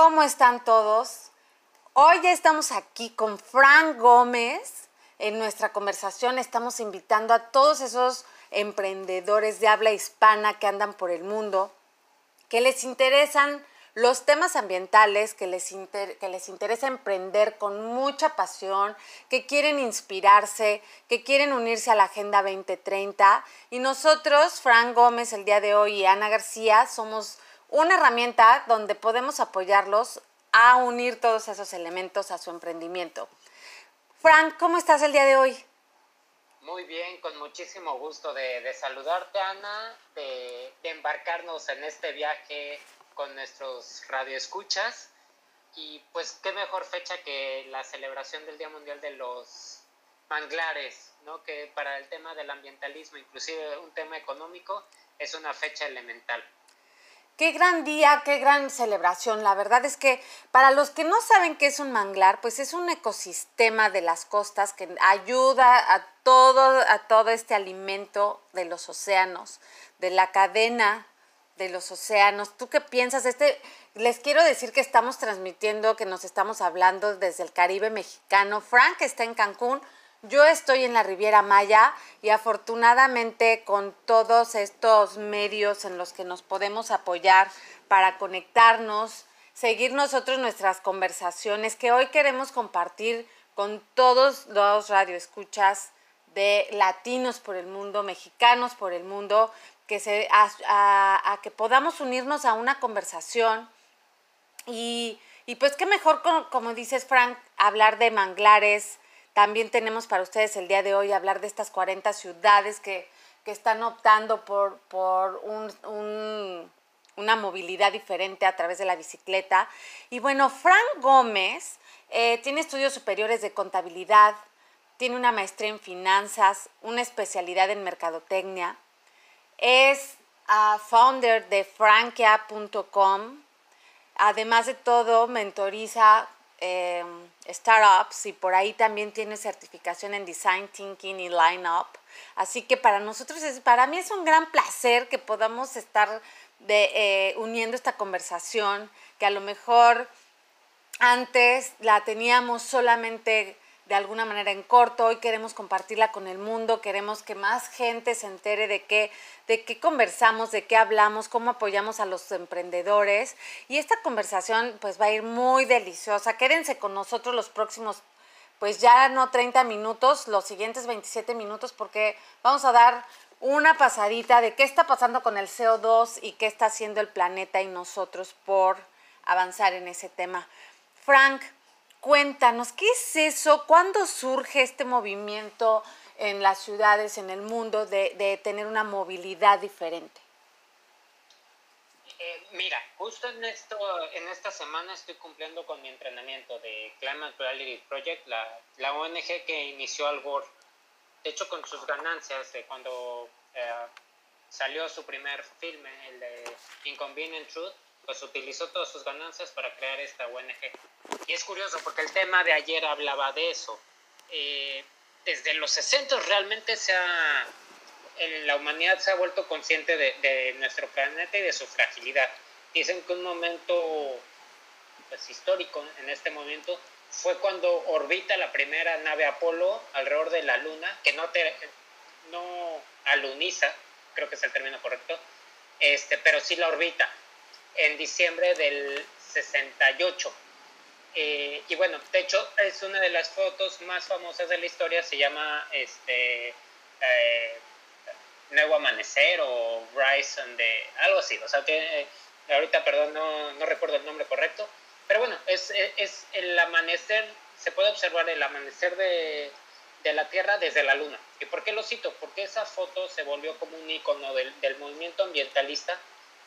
¿Cómo están todos? Hoy ya estamos aquí con Fran Gómez. En nuestra conversación estamos invitando a todos esos emprendedores de habla hispana que andan por el mundo, que les interesan los temas ambientales, que les, les interesa emprender con mucha pasión, que quieren inspirarse, que quieren unirse a la Agenda 2030. Y nosotros, Fran Gómez, el día de hoy y Ana García, somos una herramienta donde podemos apoyarlos a unir todos esos elementos a su emprendimiento. Frank, ¿cómo estás el día de hoy? Muy bien, con muchísimo gusto de, saludarte, Ana, de, de, embarcarnos en este viaje con nuestros radioescuchas. Y pues qué mejor fecha que la celebración del Día Mundial de los Manglares, ¿no? que para el tema del ambientalismo, inclusive un tema económico, es una fecha elemental. Qué gran día, qué gran celebración. La verdad es que para los que no saben qué es un manglar, pues es un ecosistema de las costas que ayuda a todo, a todo este alimento de los océanos, de la cadena de los océanos. ¿Tú qué piensas? Este, les quiero decir que estamos transmitiendo, que nos estamos hablando desde el Caribe mexicano. Frank está en Cancún. Yo estoy en la Riviera Maya y afortunadamente con todos estos medios en los que nos podemos apoyar para conectarnos, seguir nosotros nuestras conversaciones que hoy queremos compartir con todos los radioescuchas de latinos por el mundo, mexicanos por el mundo, que se, a, que podamos unirnos a una conversación y, y pues qué mejor, como, como dices Frank, hablar de manglares, también tenemos para ustedes el día de hoy hablar de estas 40 ciudades que, están optando por, por una movilidad diferente a través de la bicicleta. Y bueno, Frank Gómez eh, tiene estudios superiores de contabilidad, tiene una maestría en finanzas, una especialidad en mercadotecnia, es uh, founder de frankia.com, además de todo mentoriza eh, startups y por ahí también tiene certificación en design thinking y line up. Así que para nosotros, es, para mí es un gran placer que podamos estar eh, uniendo esta conversación, que a lo mejor antes la teníamos solamente de alguna manera en corto, hoy queremos compartirla con el mundo, queremos que más gente se entere de qué, de qué conversamos, de qué hablamos, cómo apoyamos a los emprendedores. Y esta conversación pues va a ir muy deliciosa. Quédense con nosotros los próximos, pues ya no 30 minutos, los siguientes 27 minutos, porque vamos a dar una pasadita de qué está pasando con el CO2 y qué está haciendo el planeta y nosotros por avanzar en ese tema. Frank, Cuéntanos, ¿qué es eso? ¿Cuándo surge este movimiento en las ciudades, en el mundo, de, tener una movilidad diferente? Eh, mira, justo en, esto, en esta semana estoy cumpliendo con mi entrenamiento de Climate Reality Project, la, la ONG que inició Al Gore. De hecho, con sus ganancias de cuando eh, salió su primer filme, el de Inconvenient Truth, pues utilizó todas sus ganancias para crear esta ONG. Y es curioso porque el tema de ayer hablaba de eso. Eh, desde los 60 realmente se ha, la humanidad se ha vuelto consciente de, nuestro planeta y de su fragilidad. Dicen que un momento pues, histórico en este momento fue cuando orbita la primera nave Apolo alrededor de la Luna, que no, te, no aluniza, creo que es el término correcto, este, pero sí la orbita en diciembre del 68. Eh, y bueno, de hecho es una de las fotos más famosas de la historia, se llama este, eh, Nuevo Amanecer o Rise de algo así, o sea, que eh, ahorita, perdón, no, no, recuerdo el nombre correcto, pero bueno, es, es, el amanecer, se puede observar el amanecer de, de, la Tierra desde la Luna. ¿Y por qué lo cito? Porque esa foto se volvió como un icono del, del movimiento ambientalista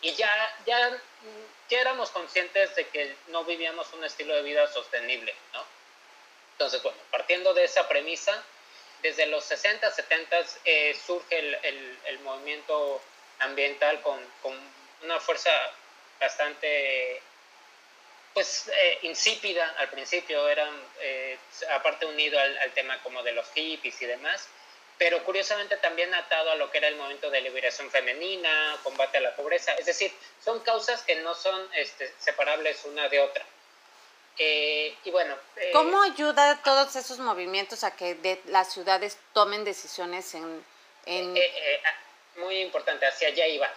y ya, ya, ya éramos conscientes de que no vivíamos un estilo de vida sostenible, ¿no? Entonces, bueno, partiendo de esa premisa, desde los 60, 70 eh, surge el, el, el, movimiento ambiental con, con, una fuerza bastante, pues, eh, insípida al principio, eran, eh, aparte unido al, al, tema como de los hippies y demás, pero curiosamente también atado a lo que era el movimiento de liberación femenina, combate a la pobreza, es decir, son causas que no son este, separables una de otra. Eh, y bueno. Eh, ¿Cómo ayuda todos esos movimientos a que las ciudades tomen decisiones en. en... Eh, ah, muy importante, hacia allá iba.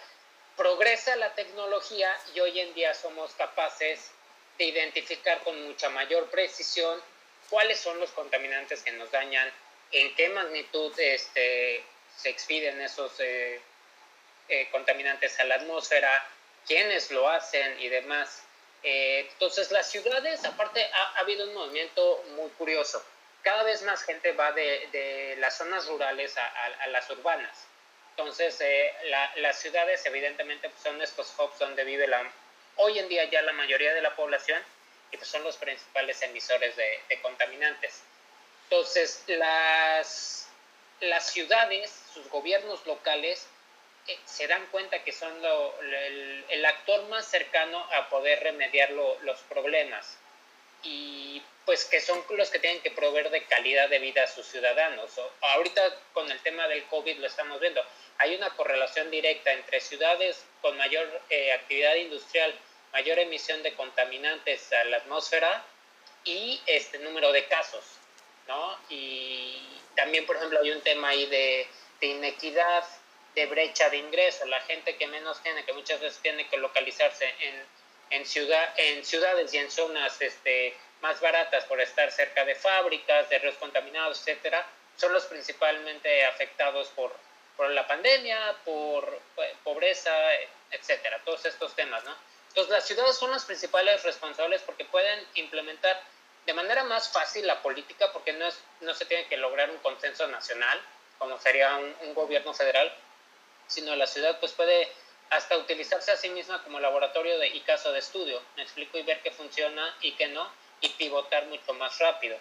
Progresa la tecnología y hoy en día somos capaces de identificar con mucha mayor precisión cuáles son los contaminantes que nos dañan, en qué magnitud este, se expiden esos contaminantes a la atmósfera, quiénes lo hacen y demás. Eh, entonces, las ciudades, aparte, ha, habido un movimiento muy curioso. Cada vez más gente va de, las zonas rurales a, las urbanas. Entonces, eh, las ciudades, evidentemente, pues, son estos hubs donde vive la, hoy en día ya la mayoría de la población y pues, son los principales emisores de contaminantes. Entonces, las, las ciudades, sus gobiernos locales, se dan cuenta que son el, actor más cercano a poder remediar los problemas y pues que son los que tienen que proveer de calidad de vida a sus ciudadanos. ahorita con el tema del COVID lo estamos viendo. Hay una correlación directa entre ciudades con mayor eh, actividad industrial, mayor emisión de contaminantes a la atmósfera y este número de casos, ¿no? Y también, por ejemplo, hay un tema ahí de, de inequidad de brecha de ingreso, la gente que menos tiene, que muchas veces tiene que localizarse en, en, ciudad, en ciudades y en zonas este, más baratas por estar cerca de fábricas, de ríos contaminados, etcétera, son los principalmente afectados por, por la pandemia, por pues, pobreza, etcétera, todos estos temas, ¿no? Entonces las ciudades son las principales responsables porque pueden implementar de manera más fácil la política porque no, es, no se tiene que lograr un consenso nacional, como sería un, gobierno federal, sino la ciudad pues puede hasta utilizarse a sí misma como laboratorio de, y caso de estudio, me explico, y ver qué funciona y qué no, y pivotar mucho más rápido.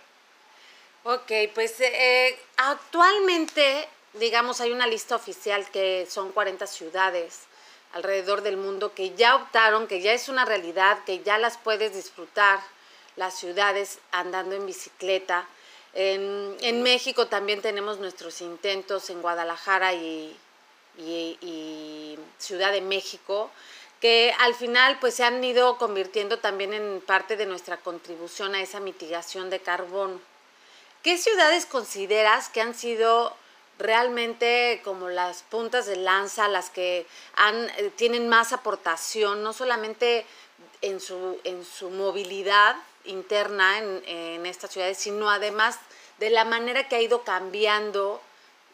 Ok, pues eh, actualmente, digamos, hay una lista oficial que son 40 ciudades alrededor del mundo que ya optaron, que ya es una realidad, que ya las puedes disfrutar, las ciudades andando en bicicleta. En, México también tenemos nuestros intentos en Guadalajara y, y, Ciudad de México, que al final pues se han ido convirtiendo también en parte de nuestra contribución a esa mitigación de carbono. ¿Qué ciudades consideras que han sido realmente como las puntas de lanza, las que han, eh, tienen más aportación, no solamente en su, en su movilidad interna en, en estas ciudades, sino además de la manera que ha ido cambiando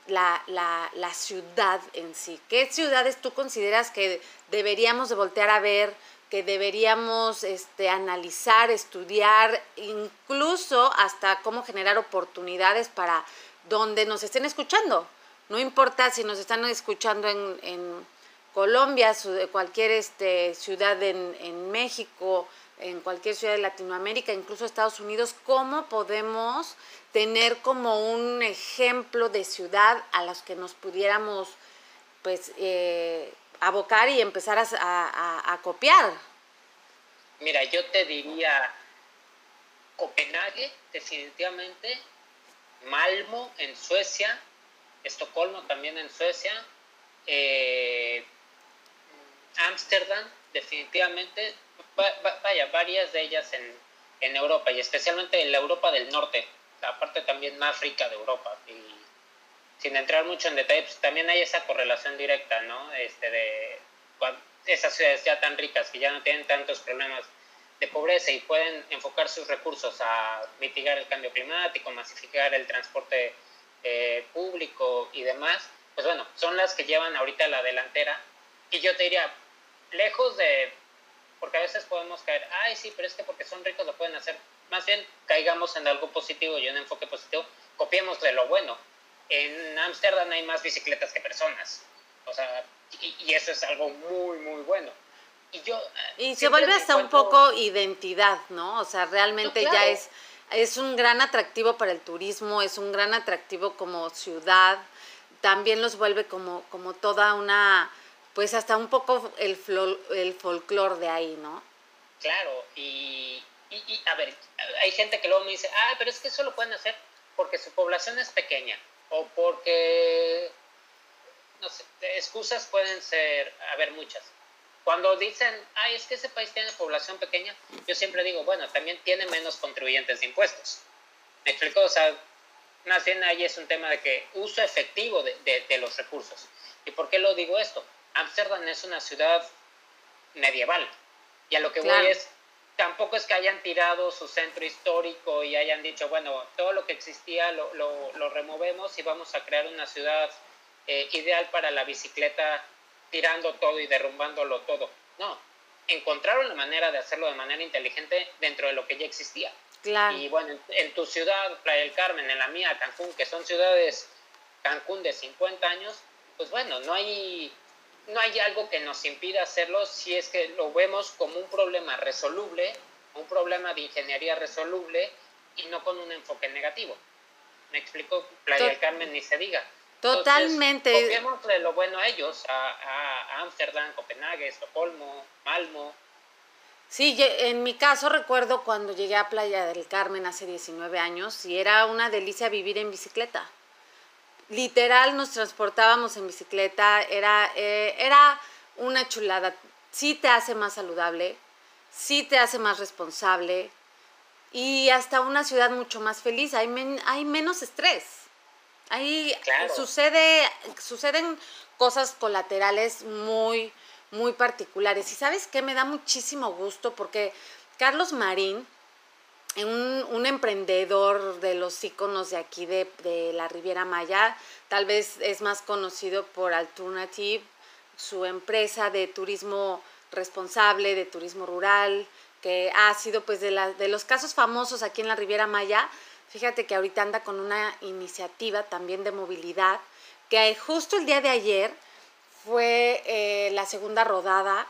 la, la, la, ciudad en sí. ¿Qué ciudades tú consideras que deberíamos de voltear a ver, que deberíamos este, analizar, estudiar, incluso hasta cómo generar oportunidades para donde nos estén escuchando? No importa si nos están escuchando en, en Colombia, cualquier este, ciudad en, en México, en cualquier ciudad de Latinoamérica, incluso Estados Unidos, cómo podemos tener como un ejemplo de ciudad a los que nos pudiéramos pues eh, abocar y empezar a, copiar. Mira, yo te diría Copenhague, definitivamente, Malmo en Suecia, Estocolmo también en Suecia, eh, Vaya, varias de ellas en, en Europa y especialmente en la Europa del Norte la parte también más rica de Europa. Y sin entrar mucho en detalle, pues también hay esa correlación directa, ¿no? Este, de esas ciudades ya tan ricas que ya no tienen tantos problemas de pobreza y pueden enfocar sus recursos a mitigar el cambio climático, masificar el transporte eh, público y demás, pues bueno, son las que llevan ahorita la delantera. Y yo te diría, lejos de, porque a veces podemos caer, ay, sí, pero es que porque son ricos lo pueden hacer más bien caigamos en algo positivo y un enfoque positivo, copiemos de lo bueno. En Ámsterdam hay más bicicletas que personas, o sea, y, eso es algo muy, muy bueno. Y, yo, y se vuelve hasta un poco identidad, ¿no? O sea, realmente ya es, es un gran atractivo para el turismo, es un gran atractivo como ciudad, también los vuelve como, como toda una, pues hasta un poco el, el folclore de ahí, ¿no? Claro, y, y, a ver, hay gente que luego me dice, ah, pero es que eso lo pueden hacer porque su población es pequeña. o porque, no sé, excusas pueden ser, haber muchas. Cuando dicen, ay, es que ese país tiene población pequeña, yo siempre digo, bueno, también tiene menos contribuyentes de impuestos. ¿Me explico? O sea, más bien ahí es un tema de que uso efectivo de, de, los recursos. ¿Y por qué lo digo esto? Ámsterdam es una ciudad medieval. Y a lo que voy es, tampoco es que hayan tirado su centro histórico y hayan dicho, bueno, todo lo que existía lo, lo, lo removemos y vamos a crear una ciudad eh, ideal para la bicicleta tirando todo y derrumbándolo todo. No, encontraron la manera de hacerlo de manera inteligente dentro de lo que ya existía. Claro. Y bueno, en, tu ciudad, Playa del Carmen, en la mía, Cancún, que son ciudades, Cancún de 50 años, pues bueno, no hay, no hay algo que nos impida hacerlo si es que lo vemos como un problema resoluble, un problema de ingeniería resoluble y no con un enfoque negativo. Me explico, Playa del Carmen ni se diga. Totalmente. Copiémosle lo bueno a ellos, a Ámsterdam, Copenhague, Estocolmo, Malmo. Sí, en mi caso recuerdo cuando llegué a Playa del Carmen hace 19 años y era una delicia vivir en bicicleta. Literal nos transportábamos en bicicleta, era, eh, era una chulada. Sí te hace más saludable, sí te hace más responsable y hasta una ciudad mucho más feliz. Hay, hay menos estrés. Ahí sucede, suceden cosas colaterales muy, muy particulares. Y sabes qué, me da muchísimo gusto porque Carlos Marín, un, un emprendedor de los íconos de aquí de, de, la Riviera Maya, tal vez es más conocido por Alternative, su empresa de turismo responsable, de turismo rural, que ha sido pues de, la, de los casos famosos aquí en la Riviera Maya, Fíjate que ahorita anda con una iniciativa también de movilidad, que justo el día de ayer fue eh, la segunda rodada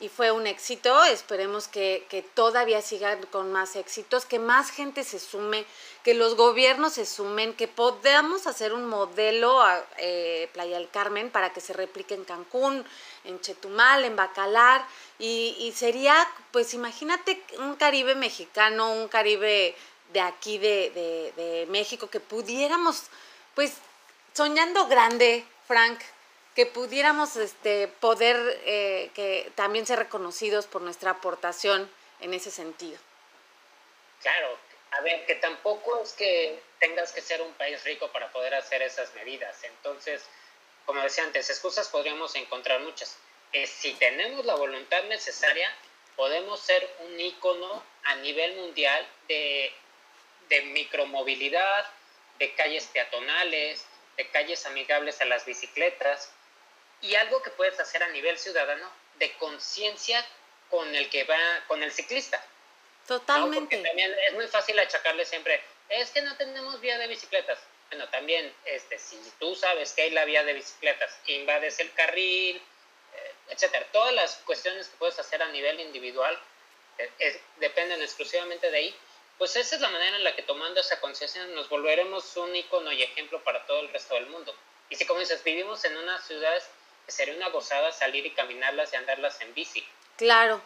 y fue un éxito. Esperemos que, todavía sigan con más éxitos, que más gente se sume, que los gobiernos se sumen, que podamos hacer un modelo a eh, Playa del Carmen para que se replique en Cancún, en Chetumal, en Bacalar. Y, y sería, pues imagínate un Caribe mexicano, un Caribe de aquí de, México, que pudiéramos, pues, soñando grande, Frank, que pudiéramos este, poder eh, que también ser reconocidos por nuestra aportación en ese sentido. Claro, a ver, que tampoco es que tengas que ser un país rico para poder hacer esas medidas. Entonces, como decía antes, excusas podríamos encontrar muchas. Eh, si tenemos la voluntad necesaria, podemos ser un ícono a nivel mundial de de micromovilidad, de calles peatonales, de calles amigables a las bicicletas y algo que puedes hacer a nivel ciudadano de conciencia con el que va, con el ciclista. Totalmente. Porque también es muy fácil achacarle siempre, es que no tenemos vía de bicicletas. Bueno, también, este, si tú sabes que hay la vía de bicicletas, invades el carril, eh, etcétera. Todas las cuestiones que puedes hacer a nivel individual eh, dependen exclusivamente de ahí pues esa es la manera en la que tomando esa conciencia nos volveremos un icono y ejemplo para todo el resto del mundo. Y si como dices, vivimos en unas ciudades sería una gozada salir y caminarlas y andarlas en bici. Claro.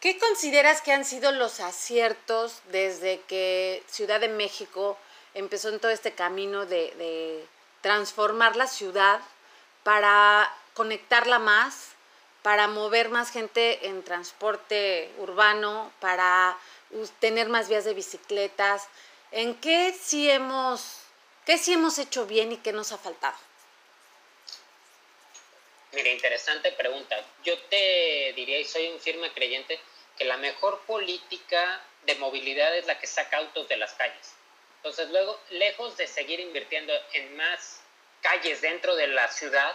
¿Qué consideras que han sido los aciertos desde que Ciudad de México empezó en todo este camino de, de transformar la ciudad para conectarla más, para mover más gente en transporte urbano, para tener más vías de bicicletas. ¿En qué sí hemos, qué sí hemos hecho bien y qué nos ha faltado? Mira, interesante pregunta. Yo te diría, y soy un firme creyente, que la mejor política de movilidad es la que saca autos de las calles. Entonces, luego, lejos de seguir invirtiendo en más calles dentro de la ciudad,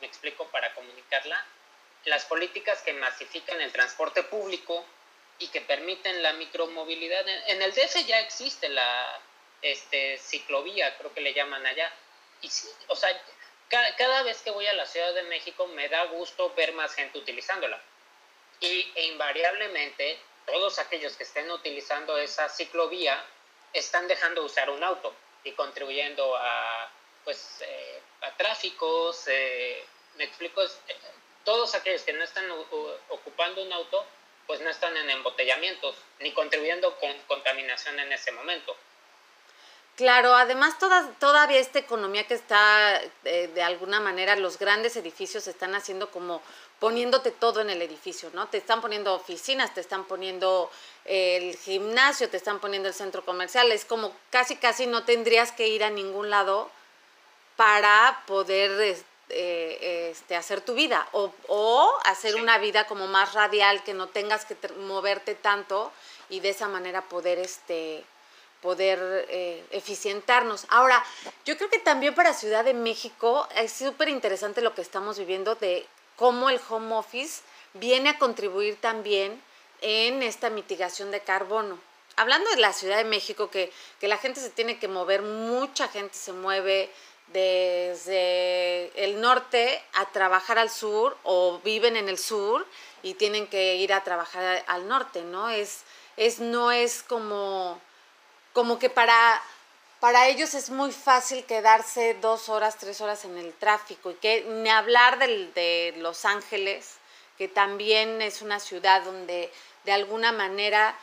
me explico para comunicarla, las políticas que masifican el transporte público, y que permiten la micromovilidad. En el DF ya existe la este, ciclovía, creo que le llaman allá. Y sí, o sea, cada, vez que voy a la Ciudad de México me da gusto ver más gente utilizándola. Y e invariablemente todos aquellos que estén utilizando esa ciclovía están dejando de usar un auto y contribuyendo a, pues, eh, a tráficos, eh, me explico, eh, todos aquellos que no están ocupando un auto pues no están en embotellamientos ni contribuyendo con contaminación en ese momento. Claro, además toda, todavía esta economía que está eh, de alguna manera, los grandes edificios están haciendo como poniéndote todo en el edificio, ¿no? Te están poniendo oficinas, te están poniendo el gimnasio, te están poniendo el centro comercial, es como casi casi no tendrías que ir a ningún lado para poder eh, este, hacer tu vida o, o hacer una vida como más radial, que no tengas que moverte tanto y de esa manera poder este, poder eh, eficientarnos. Ahora, yo creo que también para Ciudad de México es súper interesante lo que estamos viviendo de cómo el home office viene a contribuir también en esta mitigación de carbono. Hablando de la Ciudad de México, que, que la gente se tiene que mover, mucha gente se mueve desde el norte a trabajar al sur o viven en el sur y tienen que ir a trabajar al norte, ¿no? Es, es, no es como, como que para para ellos es muy fácil quedarse dos horas, tres horas en el tráfico y que ni hablar de Los Ángeles, que también es una ciudad donde de alguna manera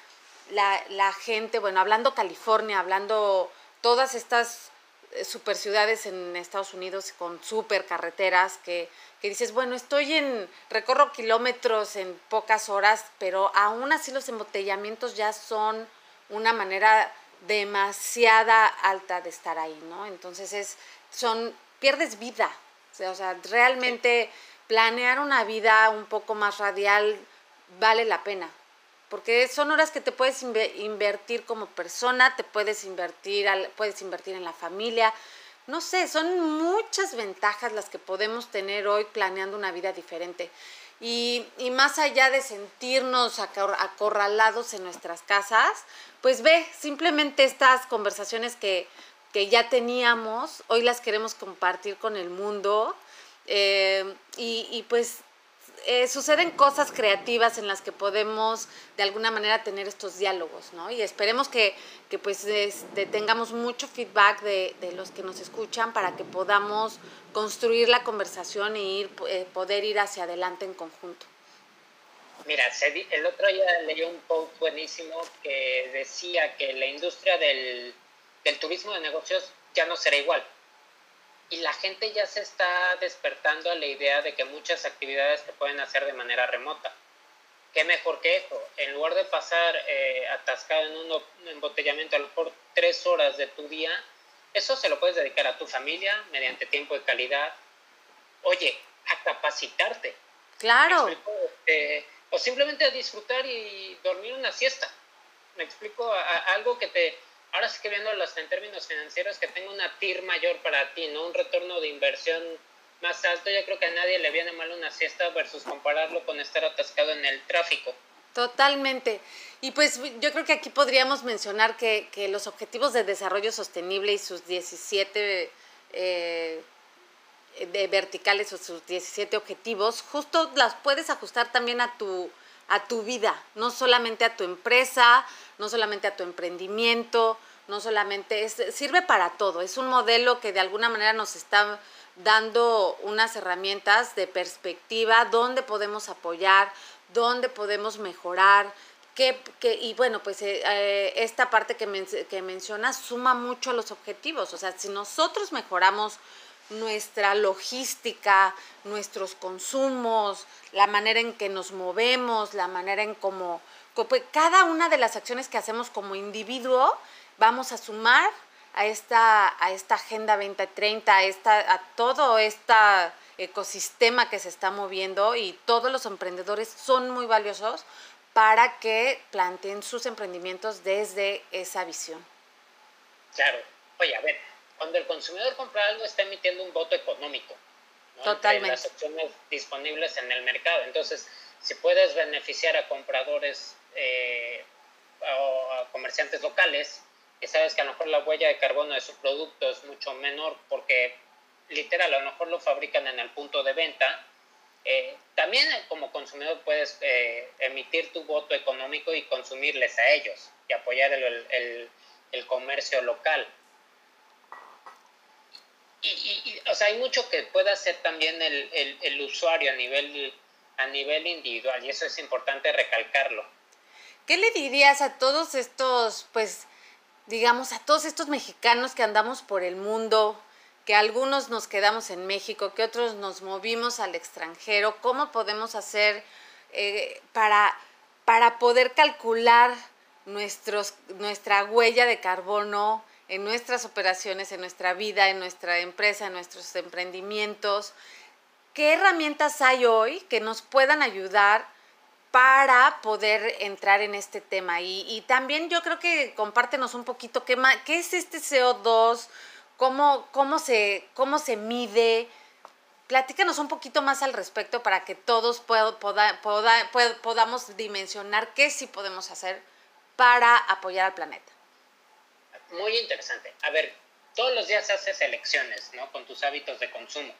la, gente, bueno, hablando California, hablando todas estas eh, super ciudades en Estados Unidos con super carreteras que, que dices, bueno, estoy en, recorro kilómetros en pocas horas, pero aún así los embotellamientos ya son una manera demasiada alta de estar ahí, ¿no? Entonces es, son, pierdes vida, o sea, realmente planear una vida un poco más radial vale la pena, porque son horas que te puedes invertir como persona, te puedes invertir, puedes invertir en la familia, no sé, son muchas ventajas las que podemos tener hoy planeando una vida diferente. Y, y, más allá de sentirnos acorralados en nuestras casas, pues ve, simplemente estas conversaciones que, ya teníamos, hoy las queremos compartir con el mundo eh, y, pues eh, suceden cosas creativas en las que podemos de alguna manera tener estos diálogos, ¿no? Y esperemos que, pues este, tengamos mucho feedback de, los que nos escuchan para que podamos construir la conversación e ir, eh, poder ir hacia adelante en conjunto. Mira, el otro día leí un post buenísimo que decía que la industria del, turismo de negocios ya no será igual. Y la gente ya se está despertando a la idea de que muchas actividades se pueden hacer de manera remota. ¿Qué mejor que eso? En lugar de pasar eh, atascado en un embotellamiento a lo mejor tres horas de tu día, eso se lo puedes dedicar a tu familia mediante tiempo de calidad. Oye, a capacitarte. Claro o simplemente a disfrutar y dormir una siesta. Me explico, algo que te, ahora sí que viéndolo en términos financieros, que tenga una TIR mayor para ti, ¿no? Un retorno de inversión más alto, yo creo que a nadie le viene mal una siesta versus compararlo con estar atascado en el tráfico. Totalmente. Y pues yo creo que aquí podríamos mencionar que, que los objetivos de desarrollo sostenible y sus 17 eh, de verticales o sus 17 objetivos, justo las puedes ajustar también a tu, a tu vida, no solamente a tu empresa, no solamente a tu emprendimiento, no solamente sirve para todo, es un modelo que de alguna manera nos está dando unas herramientas de perspectiva, donde podemos apoyar, donde podemos mejorar, que, y bueno, pues eh, eh, esta parte que, que mencionas suma mucho a los objetivos. O sea, si nosotros mejoramos nuestra logística, nuestros consumos, la manera en que nos movemos, la manera en cómo, pues, cada una de las acciones que hacemos como individuo, vamos a sumar a esta, a esta Agenda 2030, a, esta, a todo este ecosistema que se está moviendo y todos los emprendedores son muy valiosos para que planteen sus emprendimientos desde esa visión. Claro. Oye, a ver, cuando el consumidor compra algo está emitiendo un voto económico. Totalmente. las opciones disponibles en el mercado. Entonces, si puedes beneficiar a compradores eh, o a comerciantes locales, que sabes que a lo mejor la huella de carbono de su producto es mucho menor porque literal a lo mejor lo fabrican en el punto de venta, eh, también como consumidor puedes eh, emitir tu voto económico y consumirles a ellos y apoyar el, el comercio local y, o sea, hay mucho que puede hacer también el, el, usuario a nivel, a nivel individual y eso es importante recalcarlo. ¿Qué le dirías a todos estos, pues, digamos, a todos estos mexicanos que andamos por el mundo, que algunos nos quedamos en México, que otros nos movimos al extranjero, cómo podemos hacer eh, para, para poder calcular nuestros, nuestra huella de carbono en nuestras operaciones, en nuestra vida, en nuestra empresa, en nuestros emprendimientos. ¿Qué herramientas hay hoy que nos puedan ayudar para poder entrar en este tema? Y, también yo creo que compártenos un poquito qué, es este CO2, cómo, cómo, se, cómo se mide. Platícanos un poquito más al respecto para que todos podamos dimensionar qué sí podemos hacer para apoyar al planeta muy interesante. A ver, todos los días haces elecciones, ¿no? Con tus hábitos de consumo.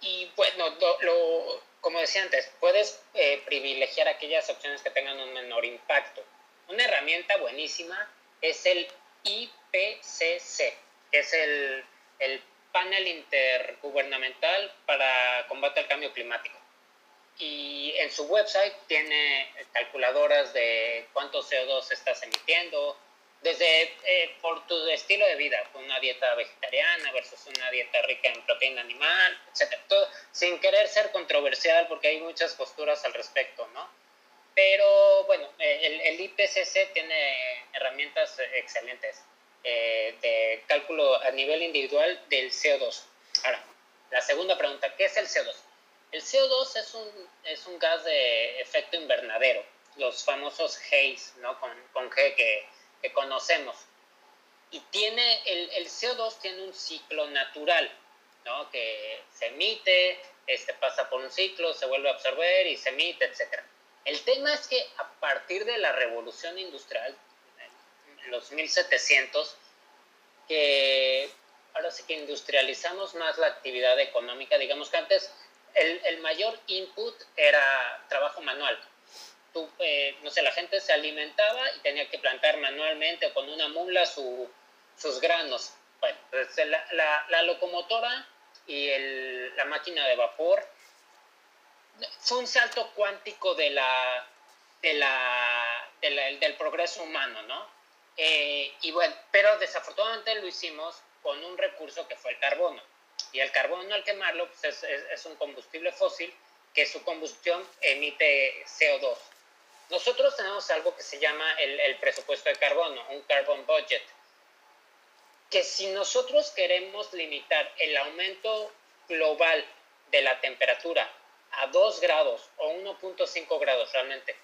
Y bueno, lo, como decía antes, puedes eh, privilegiar aquellas opciones que tengan un menor impacto. Una herramienta buenísima es el IPCC, que es el, el panel intergubernamental para combate al cambio climático. Y en su website tiene calculadoras de cuánto CO2 estás emitiendo, desde eh, por tu estilo de vida, una dieta vegetariana versus una dieta rica en proteína animal, etc. Todo, sin querer ser controversial porque hay muchas posturas al respecto, ¿no? Pero bueno, eh, el, el IPCC tiene herramientas excelentes eh, de cálculo a nivel individual del CO2. Ahora, la segunda pregunta, ¿qué es el CO2? El CO2 es un, es un gas de efecto invernadero, los famosos haze, ¿no? Con, con G que que conocemos. Y tiene, el, el, CO2 tiene un ciclo natural, ¿no? Que se emite, este, pasa por un ciclo, se vuelve a absorber y se emite, etc. El tema es que a partir de la revolución industrial, los 1700, que ahora sí que industrializamos más la actividad económica, digamos que antes el, el mayor input era trabajo manual, eh, no sé, la gente se alimentaba y tenía que plantar manualmente o con una mula sus granos. Bueno, pues la, la, locomotora y la máquina de vapor fue un salto cuántico de la, de la, del progreso humano, ¿no? Eh, y bueno, pero desafortunadamente lo hicimos con un recurso que fue el carbono. Y el carbono al quemarlo pues es, es un combustible fósil que su combustión emite CO2. Nosotros tenemos algo que se llama el, presupuesto de carbono, un carbon budget, que si nosotros queremos limitar el aumento global de la temperatura a 2 grados o 1.5 grados realmente,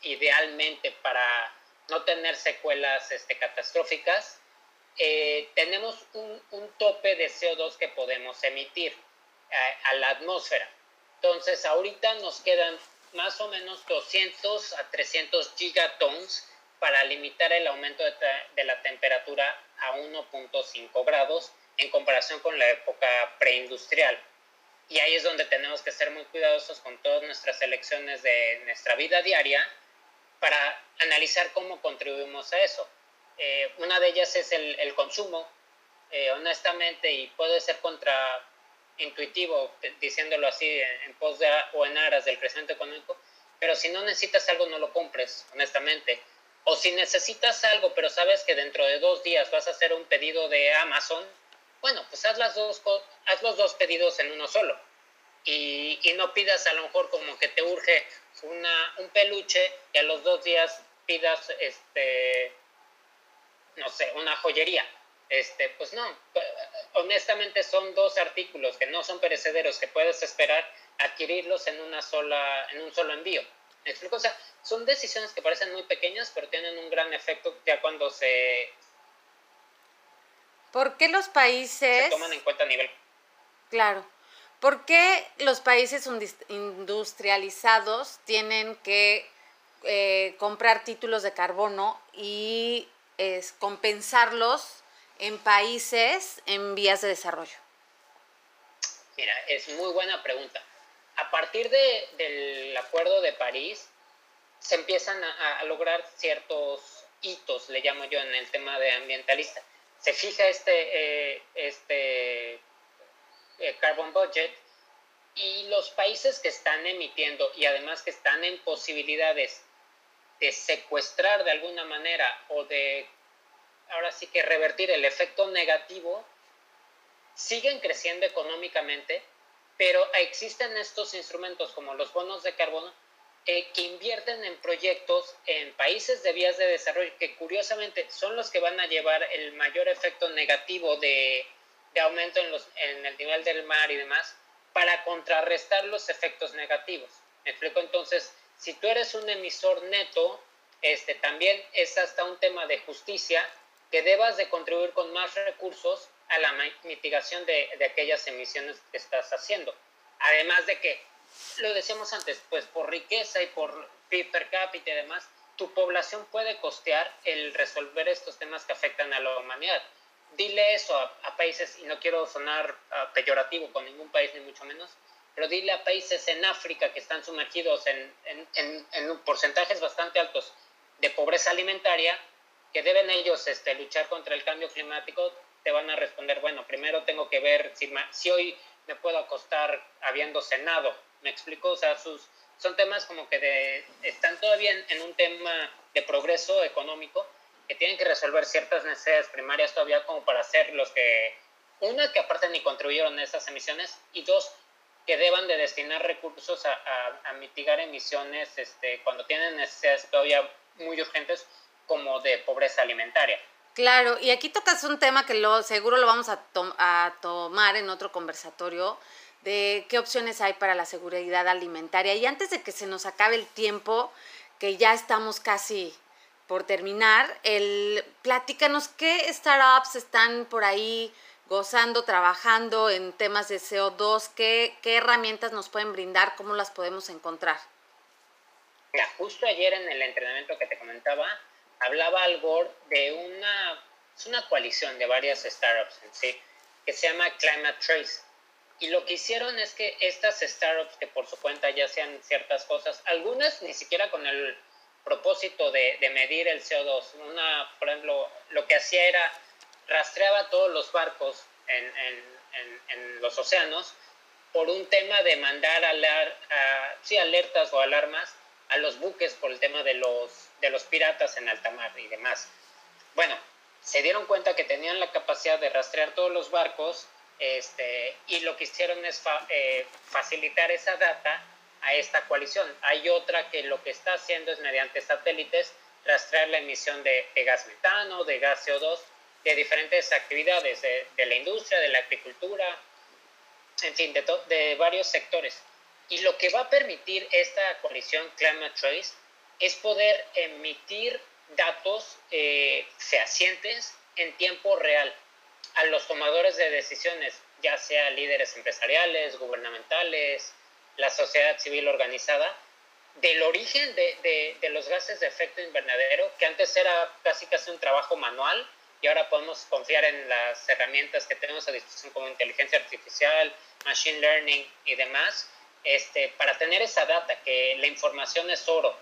idealmente para no tener secuelas este, catastróficas, eh, tenemos un, tope de CO2 que podemos emitir eh, a la atmósfera. Entonces, ahorita nos quedan más o menos 200 a 300 gigatons para limitar el aumento de, la temperatura a 1.5 grados en comparación con la época preindustrial. Y ahí es donde tenemos que ser muy cuidadosos con todas nuestras elecciones de nuestra vida diaria para analizar cómo contribuimos a eso. Eh, una de ellas es el, consumo, eh, honestamente, y puede ser contra intuitivo, diciéndolo así, en pos de, o en aras del crecimiento económico, pero si no necesitas algo, no lo compres, honestamente. O si necesitas algo, pero sabes que dentro de dos días vas a hacer un pedido de Amazon, bueno, pues haz, las dos, haz los dos pedidos en uno solo. Y, y no pidas a lo mejor como que te urge una, un peluche y a los dos días pidas, este, no sé, una joyería este, pues no, honestamente son dos artículos que no son perecederos, que puedes esperar adquirirlos en una sola, en un solo envío. ¿Me explico? O sea, son decisiones que parecen muy pequeñas, pero tienen un gran efecto ya cuando se... ¿Por qué los países... Se toman en cuenta a nivel... Claro. ¿Por qué los países industrializados tienen que eh, comprar títulos de carbono y es, compensarlos en países en vías de desarrollo? Mira, es muy buena pregunta. A partir de, del Acuerdo de París, se empiezan a, lograr ciertos hitos, le llamo yo, en el tema de ambientalista. Se fija este, eh, este eh, carbon budget y los países que están emitiendo y además que están en posibilidades de secuestrar de alguna manera o de ahora sí que revertir el efecto negativo, siguen creciendo económicamente, pero existen estos instrumentos como los bonos de carbono eh, que invierten en proyectos en países de vías de desarrollo que curiosamente son los que van a llevar el mayor efecto negativo de, aumento en, los, en el nivel del mar y demás para contrarrestar los efectos negativos. Me explico entonces, si tú eres un emisor neto, este, también es hasta un tema de justicia que debas de contribuir con más recursos a la mitigación de, de aquellas emisiones que estás haciendo. Además de que, lo decíamos antes, pues por riqueza y por PIB per cápita y demás, tu población puede costear el resolver estos temas que afectan a la humanidad. Dile eso a, países, y no quiero sonar uh, peyorativo con ningún país ni mucho menos, pero dile a países en África que están sumergidos en, en, en porcentajes bastante altos de pobreza alimentaria, que deben ellos este, luchar contra el cambio climático, te van a responder, bueno, primero tengo que ver si, si hoy me puedo acostar habiendo cenado. ¿Me explico? O sea, sus, son temas como que de, están todavía en, un tema de progreso económico que tienen que resolver ciertas necesidades primarias todavía como para ser los que, una, que aparte ni contribuyeron a esas emisiones y dos, que deban de destinar recursos a, a, a mitigar emisiones este, cuando tienen necesidades todavía muy urgentes de pobreza alimentaria. Claro, y aquí tocas un tema que lo, seguro lo vamos a, a tomar en otro conversatorio de qué opciones hay para la seguridad alimentaria. Y antes de que se nos acabe el tiempo, que ya estamos casi por terminar, el, platícanos qué startups están por ahí gozando, trabajando en temas de CO2, qué, qué herramientas nos pueden brindar, cómo las podemos encontrar. Mira, justo ayer en el entrenamiento que te comentaba, hablaba Al Gore de una, es una coalición de varias startups en sí, que se llama Climate Trace. Y lo que hicieron es que estas startups que por su cuenta ya hacían ciertas cosas, algunas ni siquiera con el propósito de, de medir el CO2. Una, por ejemplo, lo que hacía era rastreaba todos los barcos en, en, en, los océanos por un tema de mandar alar, sí, alertas o alarmas a los buques por el tema de los, de los piratas en alta mar y demás. Bueno, se dieron cuenta que tenían la capacidad de rastrear todos los barcos este, y lo que hicieron es eh, facilitar esa data a esta coalición. Hay otra que lo que está haciendo es mediante satélites rastrear la emisión de, gas metano, de gas CO2, de diferentes actividades de, la industria, de la agricultura, en fin, de, de varios sectores. Y lo que va a permitir esta coalición Climate Trace es poder emitir datos eh, fehacientes en tiempo real a los tomadores de decisiones, ya sea líderes empresariales, gubernamentales, la sociedad civil organizada, del origen de, de, de, los gases de efecto invernadero, que antes era casi casi un trabajo manual y ahora podemos confiar en las herramientas que tenemos a disposición como inteligencia artificial, machine learning y demás, este, para tener esa data, que la información es oro.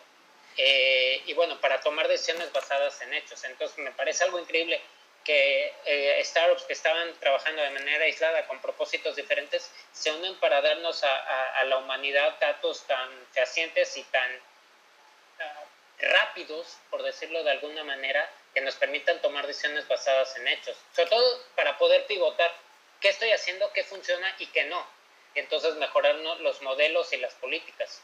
Eh, y bueno, para tomar decisiones basadas en hechos. Entonces me parece algo increíble que eh, startups que estaban trabajando de manera aislada con propósitos diferentes se unen para darnos a, la humanidad datos tan fehacientes y tan uh, rápidos, por decirlo de alguna manera, que nos permitan tomar decisiones basadas en hechos. Sobre todo para poder pivotar qué estoy haciendo, qué funciona y qué no entonces mejorar los modelos y las políticas.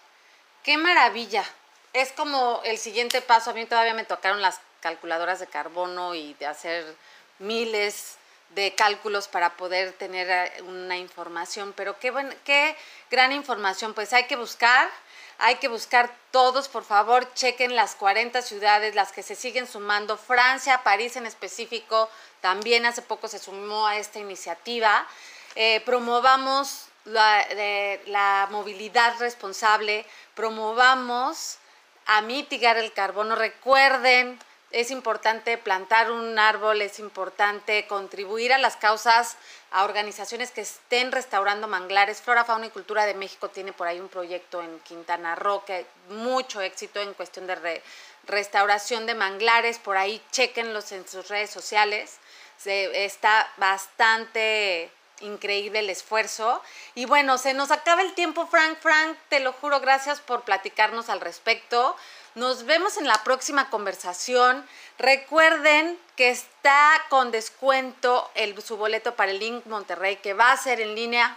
¡Qué maravilla! Es como el siguiente paso. A mí todavía me tocaron las calculadoras de carbono y de hacer miles de cálculos para poder tener eh, una información, pero qué, buen, qué gran información. Pues hay que buscar, hay que buscar todos, por favor, chequen las 40 ciudades, las que se siguen sumando. Francia, París en específico, también hace poco se sumó a esta iniciativa. Eh, promovamos la, de, la movilidad responsable, promovamos a mitigar el carbono. Recuerden, es importante plantar un árbol, es importante contribuir a las causas, a organizaciones que estén restaurando manglares. Flora, Fauna y Cultura de México tiene por ahí un proyecto en Quintana Roo que mucho éxito en cuestión de re, restauración de manglares. Por ahí chequenlos en sus redes sociales. Se, está bastante increíble el esfuerzo. Y bueno, se nos acaba el tiempo, Frank. Frank, te lo juro, gracias por platicarnos al respecto. Nos vemos en la próxima conversación. Recuerden que está con descuento el, su boleto para el Link Monterrey, que va a ser en línea.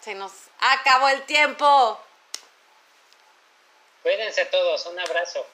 Se nos acabó el tiempo. Cuídense todos, un abrazo.